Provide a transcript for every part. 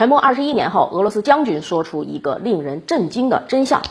沉默二十一年后，俄罗斯将军说出一个令人震惊的真相。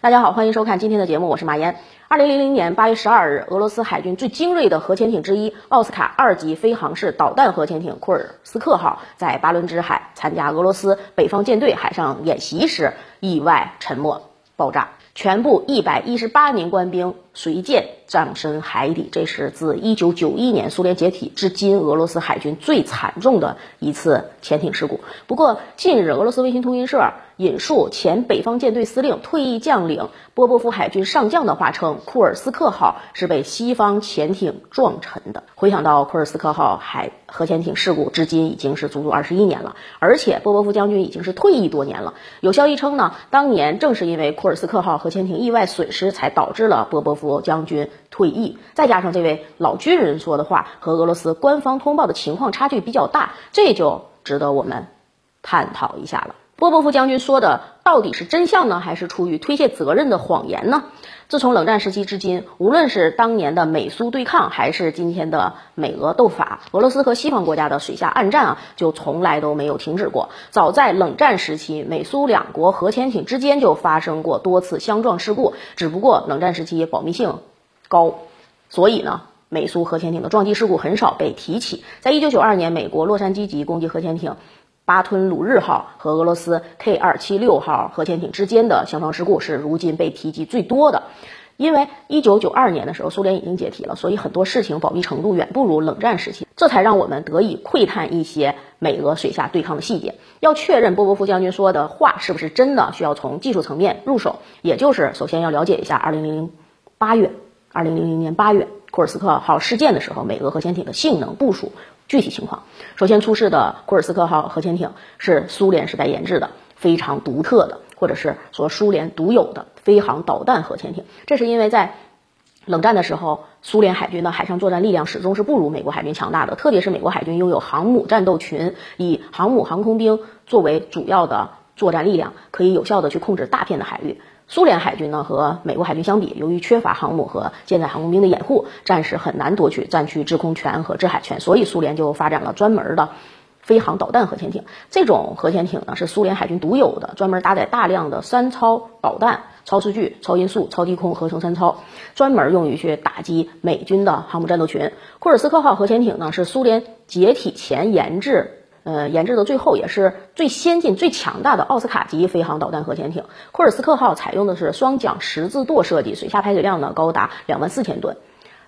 大家好，欢迎收看今天的节目，我是马岩。二零零零年八月十二日，俄罗斯海军最精锐的核潜艇之一——奥斯卡二级飞行式导弹核潜艇库尔斯克号，在巴伦支海参加俄罗斯北方舰队海上演习时意外沉没爆炸，全部一百一十八名官兵随舰葬身海底。这是自一九九一年苏联解体至今，俄罗斯海军最惨重的一次潜艇事故。不过，近日俄罗斯卫星通讯社。引述前北方舰队司令、退役将领波波夫海军上将的话称，库尔斯克号是被西方潜艇撞沉的。回想到库尔斯克号海核潜艇事故，至今已经是足足二十一年了，而且波波夫将军已经是退役多年了。有消息称呢，当年正是因为库尔斯克号核潜艇意外损失，才导致了波波夫将军退役。再加上这位老军人说的话和俄罗斯官方通报的情况差距比较大，这就值得我们探讨一下了。波波夫将军说的到底是真相呢，还是出于推卸责任的谎言呢？自从冷战时期至今，无论是当年的美苏对抗，还是今天的美俄斗法，俄罗斯和西方国家的水下暗战啊，就从来都没有停止过。早在冷战时期，美苏两国核潜艇之间就发生过多次相撞事故，只不过冷战时期保密性高，所以呢，美苏核潜艇的撞击事故很少被提起。在一九九二年，美国洛杉矶级攻击核潜艇。巴吞鲁日号和俄罗斯 K 二七六号核潜艇之间的相撞事故是如今被提及最多的，因为一九九二年的时候苏联已经解体了，所以很多事情保密程度远不如冷战时期，这才让我们得以窥探一些美俄水下对抗的细节。要确认波波夫将军说的话是不是真的，需要从技术层面入手，也就是首先要了解一下二零零零八月，二零零零年八月库尔斯克号事件的时候，美俄核潜艇的性能部署。具体情况，首先出事的库尔斯克号核潜艇是苏联时代研制的，非常独特的，或者是说苏联独有的飞航导弹核潜艇。这是因为在冷战的时候，苏联海军的海上作战力量始终是不如美国海军强大的，特别是美国海军拥有航母战斗群，以航母航空兵作为主要的作战力量，可以有效的去控制大片的海域。苏联海军呢和美国海军相比，由于缺乏航母和舰载航空兵的掩护，暂时很难夺取战区制空权和制海权，所以苏联就发展了专门的飞航导弹核潜艇。这种核潜艇呢是苏联海军独有的，专门搭载大量的三超导弹、超视距、超音速、超低空合成三超，专门用于去打击美军的航母战斗群。库尔斯克号核潜艇呢是苏联解体前研制。呃，研制的最后也是最先进、最强大的奥斯卡级飞航导弹核潜艇库尔斯克号，采用的是双桨十字舵设计，水下排水量呢高达两万四千吨。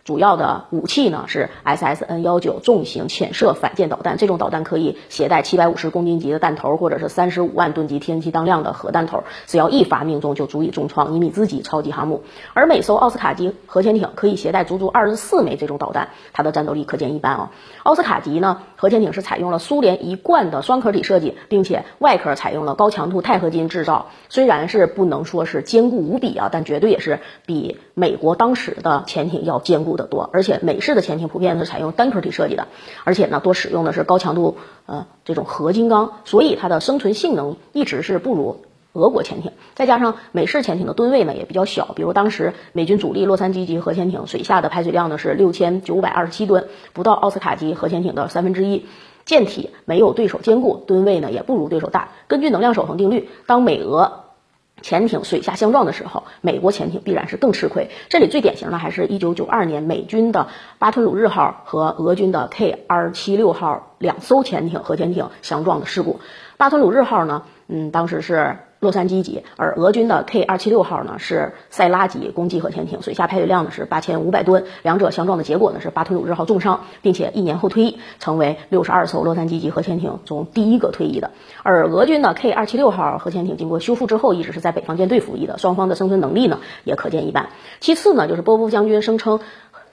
主要的武器呢是 SSN 幺九重型潜射反舰导弹，这种导弹可以携带七百五十公斤级的弹头，或者是三十五万吨级 TNT 当量的核弹头，只要一发命中就足以重创尼米兹级超级航母。而每艘奥斯卡级核潜艇可以携带足足二十四枚这种导弹，它的战斗力可见一斑哦。奥斯卡级呢核潜艇是采用了苏联一贯的双壳体设计，并且外壳采用了高强度钛合金制造，虽然是不能说是坚固无比啊，但绝对也是比美国当时的潜艇要坚固。的多，而且美式的潜艇普遍是采用单壳体设计的，而且呢多使用的是高强度呃这种合金钢，所以它的生存性能一直是不如俄国潜艇。再加上美式潜艇的吨位呢也比较小，比如当时美军主力洛杉矶级核潜艇水下的排水量呢是六千九百二十七吨，不到奥斯卡级核潜艇的三分之一。舰体没有对手坚固，吨位呢也不如对手大。根据能量守恒定律，当美俄潜艇水下相撞的时候，美国潜艇必然是更吃亏。这里最典型的还是一九九二年美军的巴吞鲁日号和俄军的 K 二七六号两艘潜艇核潜艇相撞的事故。巴吞鲁日号呢，嗯，当时是。洛杉矶级，而俄军的 K 二七六号呢是塞拉级攻击核潜艇，水下排水量呢是八千五百吨，两者相撞的结果呢是巴图鲁日号重伤，并且一年后退役，成为六十二艘洛杉矶级核潜艇中第一个退役的。而俄军的 K 二七六号核潜艇经过修复之后，一直是在北方舰队服役的，双方的生存能力呢也可见一斑。其次呢，就是波波夫将军声称。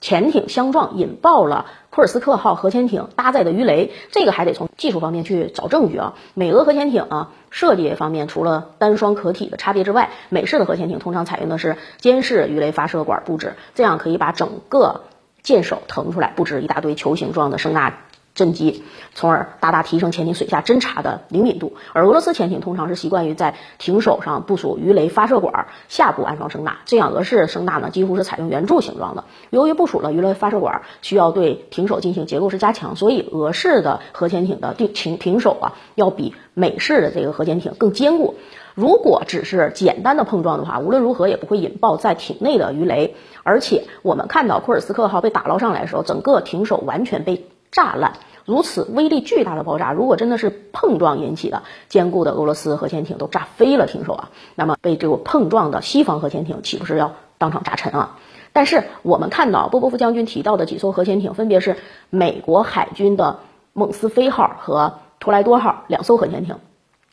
潜艇相撞引爆了库尔斯克号核潜艇搭载的鱼雷，这个还得从技术方面去找证据啊。美俄核潜艇啊，设计方面除了单双壳体的差别之外，美式的核潜艇通常采用的是监视鱼雷发射管布置，这样可以把整个舰首腾出来，布置一大堆球形状的声纳震击，从而大大提升潜艇水下侦察的灵敏度。而俄罗斯潜艇通常是习惯于在艇首上部署鱼雷发射管，下部安装声呐，这样俄式声呐呢几乎是采用圆柱形状的。由于部署了鱼雷发射管，需要对艇首进行结构式加强，所以俄式的核潜艇的艇艇艇首啊，要比美式的这个核潜艇更坚固。如果只是简单的碰撞的话，无论如何也不会引爆在艇内的鱼雷。而且我们看到库尔斯克号被打捞上来的时候，整个艇首完全被炸烂。如此威力巨大的爆炸，如果真的是碰撞引起的，坚固的俄罗斯核潜艇都炸飞了艇首啊，那么被这个碰撞的西方核潜艇岂不是要当场炸沉啊？但是我们看到波波夫将军提到的几艘核潜艇，分别是美国海军的蒙斯菲号和托莱多号两艘核潜艇。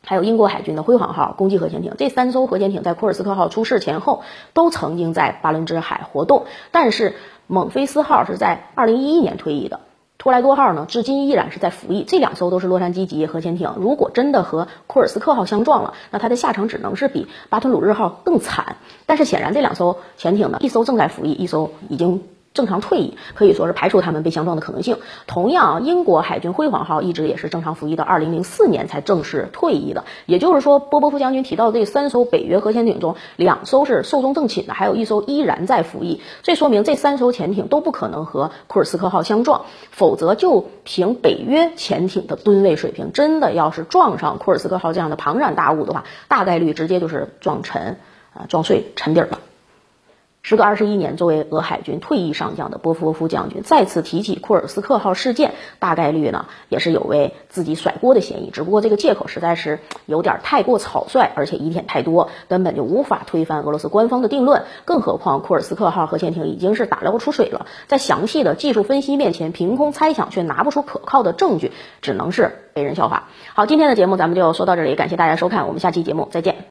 还有英国海军的辉煌号攻击核潜艇，这三艘核潜艇在库尔斯克号出事前后都曾经在巴伦支海活动。但是蒙菲斯号是在二零一一年退役的，托莱多号呢至今依然是在服役。这两艘都是洛杉矶级核潜艇，如果真的和库尔斯克号相撞了，那它的下场只能是比巴吞鲁日号更惨。但是显然这两艘潜艇呢，一艘正在服役，一艘已经。正常退役可以说是排除他们被相撞的可能性。同样，英国海军辉煌号一直也是正常服役到二零零四年才正式退役的。也就是说，波波夫将军提到这三艘北约核潜艇中，两艘是寿终正寝的，还有一艘依然在服役。这说明这三艘潜艇都不可能和库尔斯克号相撞，否则就凭北约潜艇的吨位水平，真的要是撞上库尔斯克号这样的庞然大物的话，大概率直接就是撞沉，啊，撞碎沉底了。时隔二十一年，作为俄海军退役上将的波夫夫将军再次提起库尔斯克号事件，大概率呢也是有为自己甩锅的嫌疑。只不过这个借口实在是有点太过草率，而且疑点太多，根本就无法推翻俄罗斯官方的定论。更何况库尔斯克号核潜艇已经是打捞出水了，在详细的技术分析面前，凭空猜想却拿不出可靠的证据，只能是被人笑话。好，今天的节目咱们就说到这里，感谢大家收看，我们下期节目再见。